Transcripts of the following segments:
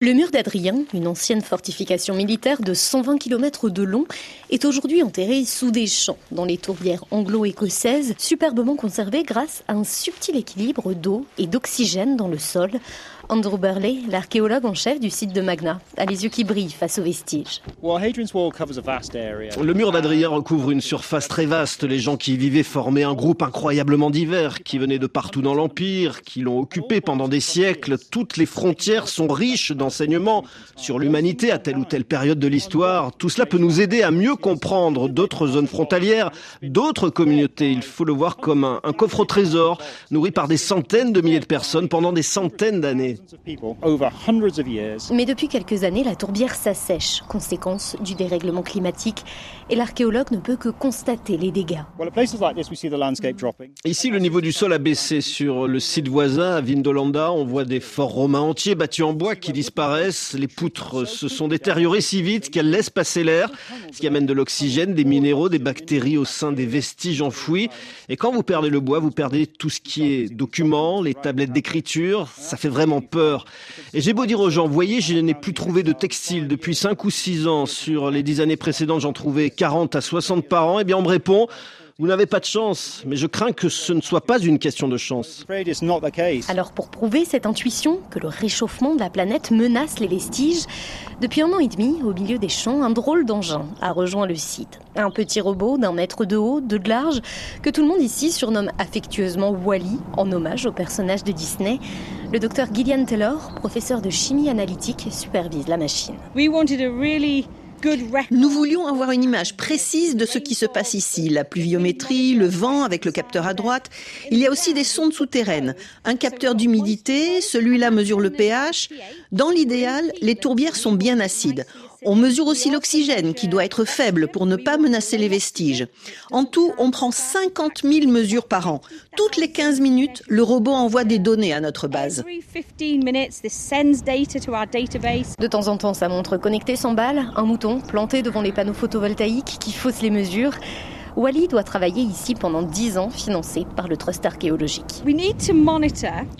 Le mur d'Adrien, une ancienne fortification militaire de 120 km de long, est aujourd'hui enterré sous des champs dans les tourbières anglo-écossaises, superbement conservées grâce à un subtil équilibre d'eau et d'oxygène dans le sol. Andrew Burley, l'archéologue en chef du site de Magna, a les yeux qui brillent face aux vestiges. Le mur d'Adrien recouvre une surface très vaste. Les gens qui y vivaient formaient un groupe incroyablement divers, qui venaient de partout dans l'Empire, qui l'ont occupé pendant des siècles. Toutes les frontières sont riches d'enseignements sur l'humanité à telle ou telle période de l'histoire. Tout cela peut nous aider à mieux comprendre d'autres zones frontalières, d'autres communautés. Il faut le voir comme un, un coffre au trésor, nourri par des centaines de milliers de personnes pendant des centaines d'années. Mais depuis quelques années, la tourbière s'assèche, conséquence du dérèglement climatique, et l'archéologue ne peut que constater les dégâts. Ici, le niveau du sol a baissé. Sur le site voisin, à Vindolanda, on voit des forts romains entiers bâtis en bois qui disparaissent. Les poutres se sont détériorées si vite qu'elles laissent passer l'air, ce qui amène de l'oxygène, des minéraux, des bactéries au sein des vestiges enfouis. Et quand vous perdez le bois, vous perdez tout ce qui est documents, les tablettes d'écriture. Ça fait vraiment peur. Et j'ai beau dire aux gens, voyez, je n'ai plus trouvé de textile depuis 5 ou 6 ans. Sur les 10 années précédentes, j'en trouvais 40 à 60 par an. Eh bien, on me répond, vous n'avez pas de chance, mais je crains que ce ne soit pas une question de chance. Alors pour prouver cette intuition que le réchauffement de la planète menace les vestiges, depuis un an et demi, au milieu des champs, un drôle d'engin a rejoint le site. Un petit robot d'un mètre de haut, de large, que tout le monde ici surnomme affectueusement Wally, en hommage au personnage de Disney. Le docteur Gillian Taylor, professeur de chimie analytique, supervise la machine. Nous voulions avoir une image précise de ce qui se passe ici. La pluviométrie, le vent avec le capteur à droite. Il y a aussi des sondes souterraines. Un capteur d'humidité, celui-là mesure le pH. Dans l'idéal, les tourbières sont bien acides. On mesure aussi l'oxygène qui doit être faible pour ne pas menacer les vestiges. En tout, on prend 50 000 mesures par an. Toutes les 15 minutes, le robot envoie des données à notre base. De temps en temps, sa montre connectée s'emballe, un mouton planté devant les panneaux photovoltaïques qui faussent les mesures. Wally doit travailler ici pendant 10 ans, financé par le Trust archéologique.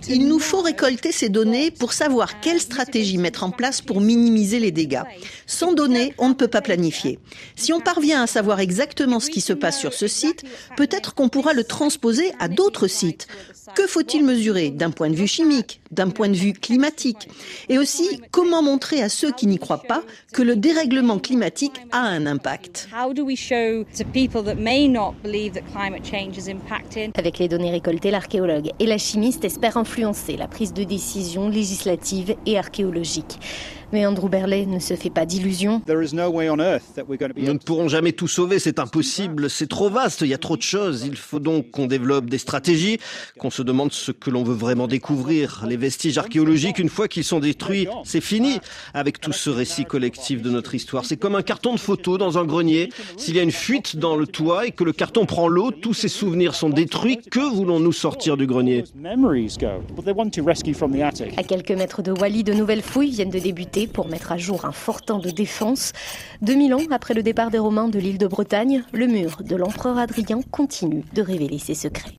Il nous faut récolter ces données pour savoir quelle stratégie mettre en place pour minimiser les dégâts. Sans données, on ne peut pas planifier. Si on parvient à savoir exactement ce qui se passe sur ce site, peut-être qu'on pourra le transposer à d'autres sites. Que faut-il mesurer d'un point de vue chimique, d'un point de vue climatique? Et aussi, comment montrer à ceux qui n'y croient pas que le dérèglement climatique a un impact? Avec les données récoltées, l'archéologue et la chimiste espèrent influencer la prise de décision législative et archéologique. Mais Andrew Berley ne se fait pas d'illusions. Nous ne pourrons jamais tout sauver, c'est impossible, c'est trop vaste, il y a trop de choses. Il faut donc qu'on développe des stratégies, qu'on se demande ce que l'on veut vraiment découvrir. Les vestiges archéologiques, une fois qu'ils sont détruits, c'est fini avec tout ce récit collectif de notre histoire. C'est comme un carton de photo dans un grenier. S'il y a une fuite dans le toit et que le carton prend l'eau, tous ces souvenirs sont détruits. Que voulons-nous sortir du grenier? À quelques mètres de Wally, de nouvelles fouilles viennent de débuter pour mettre à jour un fortin de défense. 2000 ans après le départ des Romains de l'île de Bretagne, le mur de l'empereur Adrien continue de révéler ses secrets.